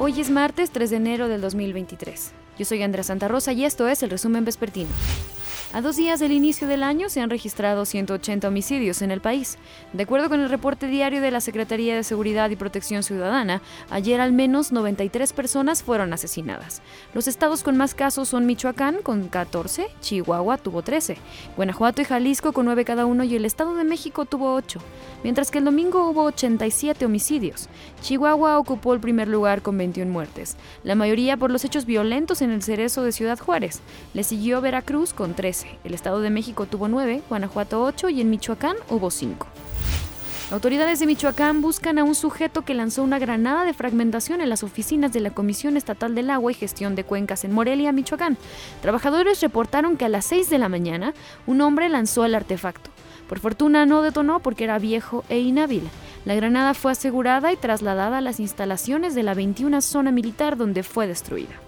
Hoy es martes 3 de enero del 2023. Yo soy Andrea Santa Rosa y esto es el resumen vespertino. A dos días del inicio del año se han registrado 180 homicidios en el país. De acuerdo con el reporte diario de la Secretaría de Seguridad y Protección Ciudadana, ayer al menos 93 personas fueron asesinadas. Los estados con más casos son Michoacán con 14, Chihuahua tuvo 13, Guanajuato y Jalisco con 9 cada uno y el Estado de México tuvo 8, mientras que el domingo hubo 87 homicidios. Chihuahua ocupó el primer lugar con 21 muertes, la mayoría por los hechos violentos en el cerezo de Ciudad Juárez. Le siguió Veracruz con 13. El Estado de México tuvo 9, Guanajuato 8 y en Michoacán hubo 5. Autoridades de Michoacán buscan a un sujeto que lanzó una granada de fragmentación en las oficinas de la Comisión Estatal del Agua y Gestión de Cuencas en Morelia, Michoacán. Trabajadores reportaron que a las 6 de la mañana un hombre lanzó el artefacto. Por fortuna no detonó porque era viejo e inhábil. La granada fue asegurada y trasladada a las instalaciones de la 21 zona militar donde fue destruida.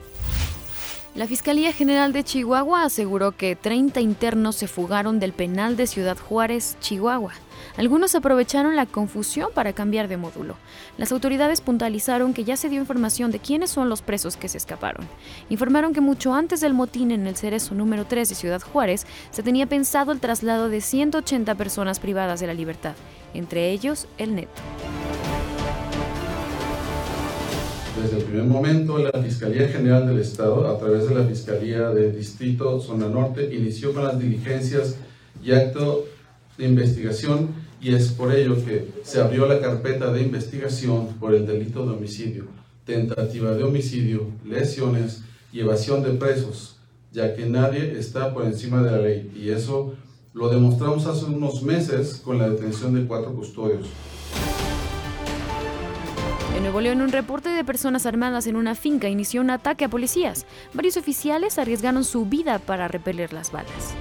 La Fiscalía General de Chihuahua aseguró que 30 internos se fugaron del penal de Ciudad Juárez, Chihuahua. Algunos aprovecharon la confusión para cambiar de módulo. Las autoridades puntualizaron que ya se dio información de quiénes son los presos que se escaparon. Informaron que mucho antes del motín en el cerezo número 3 de Ciudad Juárez se tenía pensado el traslado de 180 personas privadas de la libertad, entre ellos el neto. Desde el primer momento, la Fiscalía General del Estado, a través de la Fiscalía del Distrito Zona Norte, inició con las diligencias y acto de investigación y es por ello que se abrió la carpeta de investigación por el delito de homicidio, tentativa de homicidio, lesiones y evasión de presos, ya que nadie está por encima de la ley y eso lo demostramos hace unos meses con la detención de cuatro custodios. En Nuevo León, un reporte de personas armadas en una finca inició un ataque a policías. Varios oficiales arriesgaron su vida para repeler las balas.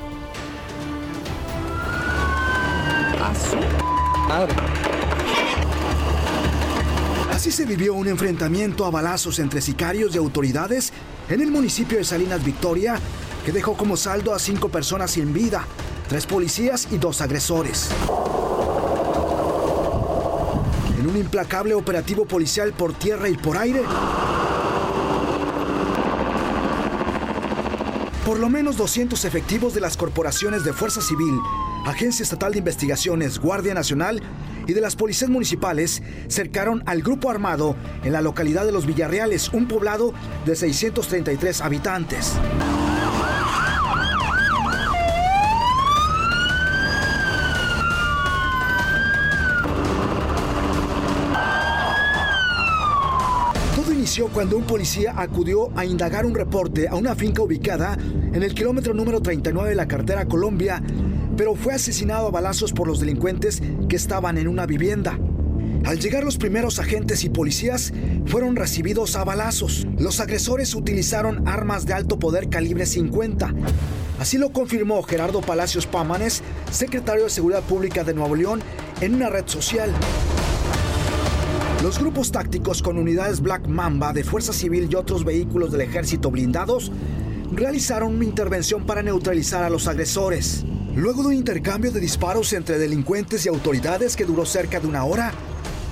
Así se vivió un enfrentamiento a balazos entre sicarios y autoridades en el municipio de Salinas Victoria, que dejó como saldo a cinco personas sin vida, tres policías y dos agresores. Un implacable operativo policial por tierra y por aire, por lo menos 200 efectivos de las corporaciones de Fuerza Civil, Agencia Estatal de Investigaciones, Guardia Nacional y de las policías municipales cercaron al grupo armado en la localidad de Los Villarreales, un poblado de 633 habitantes. Cuando un policía acudió a indagar un reporte a una finca ubicada en el kilómetro número 39 de la cartera Colombia, pero fue asesinado a balazos por los delincuentes que estaban en una vivienda. Al llegar los primeros agentes y policías, fueron recibidos a balazos. Los agresores utilizaron armas de alto poder calibre 50. Así lo confirmó Gerardo Palacios Pámanes, secretario de Seguridad Pública de Nuevo León, en una red social. Los grupos tácticos con unidades Black Mamba de Fuerza Civil y otros vehículos del ejército blindados realizaron una intervención para neutralizar a los agresores. Luego de un intercambio de disparos entre delincuentes y autoridades que duró cerca de una hora,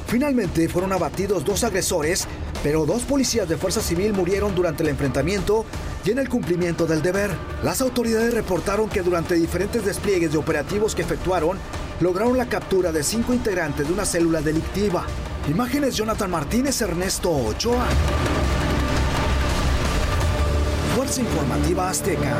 finalmente fueron abatidos dos agresores, pero dos policías de Fuerza Civil murieron durante el enfrentamiento y en el cumplimiento del deber. Las autoridades reportaron que durante diferentes despliegues de operativos que efectuaron, lograron la captura de cinco integrantes de una célula delictiva. Imágenes Jonathan Martínez, Ernesto Ochoa. Fuerza Informativa Azteca.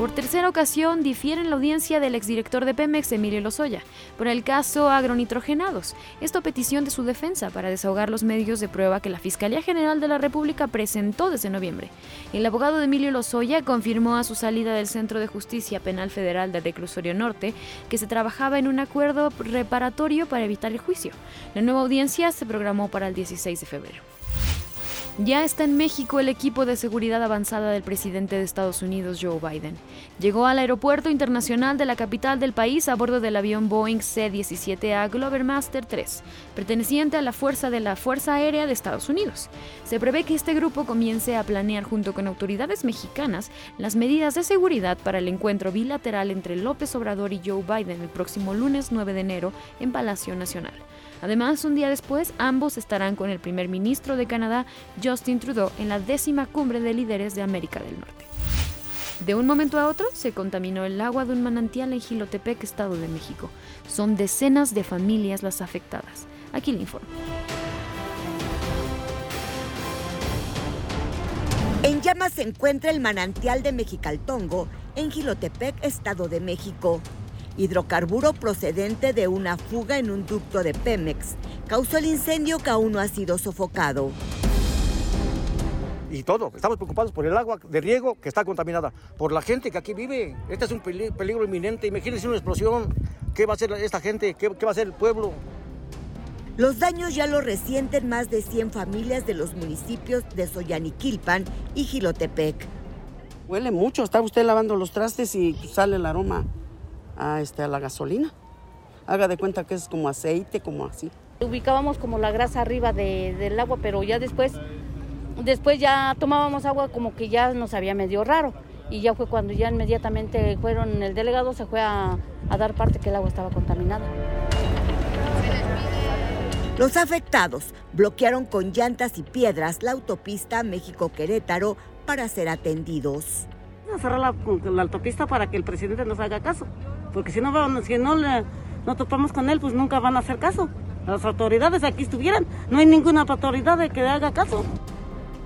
Por tercera ocasión difieren la audiencia del exdirector de Pemex, Emilio Lozoya, por el caso agronitrogenados. Esto petición de su defensa para desahogar los medios de prueba que la Fiscalía General de la República presentó desde noviembre. El abogado de Emilio Lozoya confirmó a su salida del Centro de Justicia Penal Federal del Reclusorio Norte que se trabajaba en un acuerdo reparatorio para evitar el juicio. La nueva audiencia se programó para el 16 de febrero. Ya está en México el equipo de seguridad avanzada del presidente de Estados Unidos, Joe Biden. Llegó al aeropuerto internacional de la capital del país a bordo del avión Boeing C-17A Glovermaster 3, perteneciente a la Fuerza de la Fuerza Aérea de Estados Unidos. Se prevé que este grupo comience a planear junto con autoridades mexicanas las medidas de seguridad para el encuentro bilateral entre López Obrador y Joe Biden el próximo lunes 9 de enero en Palacio Nacional. Además, un día después, ambos estarán con el primer ministro de Canadá, Justin Trudeau, en la décima cumbre de líderes de América del Norte. De un momento a otro, se contaminó el agua de un manantial en Gilotepec, Estado de México. Son decenas de familias las afectadas. Aquí le informo. En llamas se encuentra el manantial de Mexicaltongo, en Gilotepec, Estado de México hidrocarburo procedente de una fuga en un ducto de Pemex, causó el incendio que aún no ha sido sofocado. Y todo, estamos preocupados por el agua de riego que está contaminada, por la gente que aquí vive. Este es un peligro inminente. Imagínense una explosión. ¿Qué va a hacer esta gente? ¿Qué, va a hacer el pueblo? Los daños ya lo resienten más de 100 familias de los municipios de Soyaniquilpan y Gilotepec. Huele mucho, está usted lavando los trastes y sale el aroma a, este, a la gasolina. Haga de cuenta que es como aceite, como así. Ubicábamos como la grasa arriba del agua, pero ya después, después ya tomábamos agua como que ya nos había medio raro. Y ya fue cuando ya inmediatamente fueron, el delegado se fue a, a dar parte que el agua estaba contaminada. Los afectados bloquearon con llantas y piedras la autopista México-Querétaro para ser atendidos. Cerrar la, la, autopista para que el presidente nos haga caso porque si no, si no, no topamos con él, pues nunca van a hacer caso. Las autoridades aquí estuvieran, no hay ninguna autoridad de que haga caso.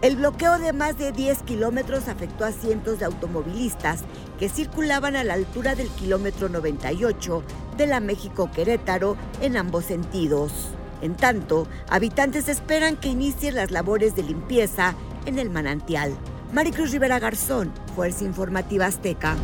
El bloqueo de más de 10 kilómetros afectó a cientos de automovilistas que circulaban a la altura del kilómetro 98 de la México-Querétaro en ambos sentidos. En tanto, habitantes esperan que inicien las labores de limpieza en el manantial. Maricruz Rivera Garzón, Fuerza Informativa Azteca.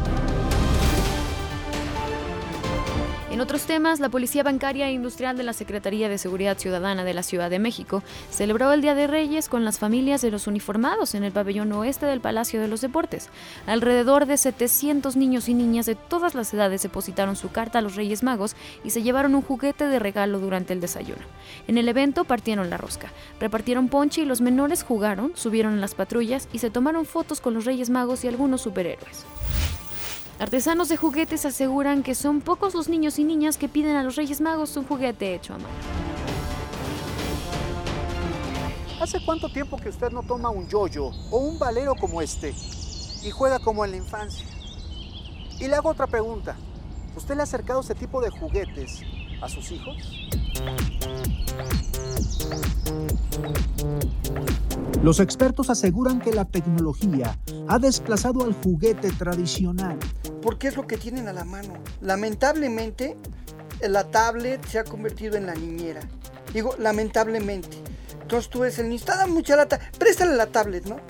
En otros temas, la Policía Bancaria e Industrial de la Secretaría de Seguridad Ciudadana de la Ciudad de México celebró el Día de Reyes con las familias de los uniformados en el pabellón oeste del Palacio de los Deportes. Alrededor de 700 niños y niñas de todas las edades depositaron su carta a los Reyes Magos y se llevaron un juguete de regalo durante el desayuno. En el evento partieron la rosca, repartieron ponche y los menores jugaron, subieron en las patrullas y se tomaron fotos con los Reyes Magos y algunos superhéroes. Artesanos de juguetes aseguran que son pocos los niños y niñas que piden a los Reyes Magos un juguete hecho a mano. ¿Hace cuánto tiempo que usted no toma un yoyo o un valero como este y juega como en la infancia? Y le hago otra pregunta. ¿Usted le ha acercado ese tipo de juguetes a sus hijos? Los expertos aseguran que la tecnología ha desplazado al juguete tradicional. Porque es lo que tienen a la mano. Lamentablemente, la tablet se ha convertido en la niñera. Digo, lamentablemente. Entonces tú ves el niño, está mucha lata, préstale la tablet, ¿no?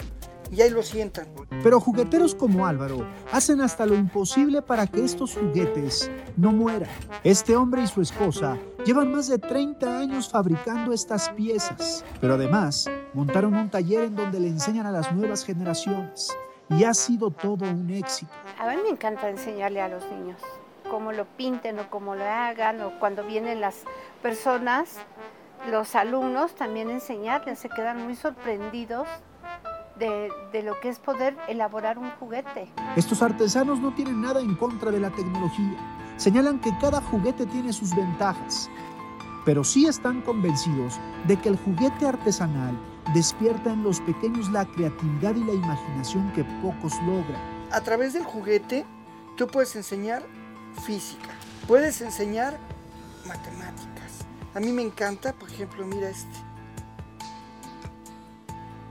Y ahí lo sientan. Pero jugueteros como Álvaro hacen hasta lo imposible para que estos juguetes no mueran. Este hombre y su esposa llevan más de 30 años fabricando estas piezas, pero además montaron un taller en donde le enseñan a las nuevas generaciones y ha sido todo un éxito. A mí me encanta enseñarle a los niños cómo lo pinten o cómo lo hagan o cuando vienen las personas, los alumnos también enseñarles, se quedan muy sorprendidos de, lo que es poder elaborar un juguete. Estos artesanos no tienen nada en contra de la tecnología. Señalan que cada juguete tiene sus ventajas, pero sí están convencidos de que el juguete artesanal despierta en los pequeños la creatividad y la imaginación que pocos logran. A través del juguete tú puedes enseñar física, puedes enseñar matemáticas. A mí me encanta, por ejemplo, mira este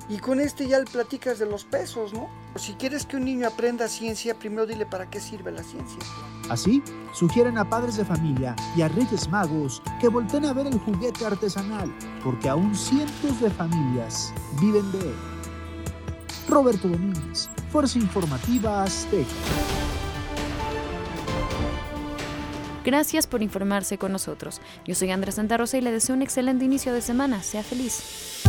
y con este ya le platicas de los pesos, ¿no? Si quieres que un niño aprenda ciencia, primero dile para qué sirve la ciencia. Así, sugieren a padres de familia y a reyes magos que volten a ver el juguete artesanal, porque aún cientos de familias viven de él. Roberto Domínguez, Fuerza Informativa Azteca. Gracias por informarse con nosotros. Yo soy Andrés Santa Rosa y le deseo un excelente inicio de semana. Sea feliz.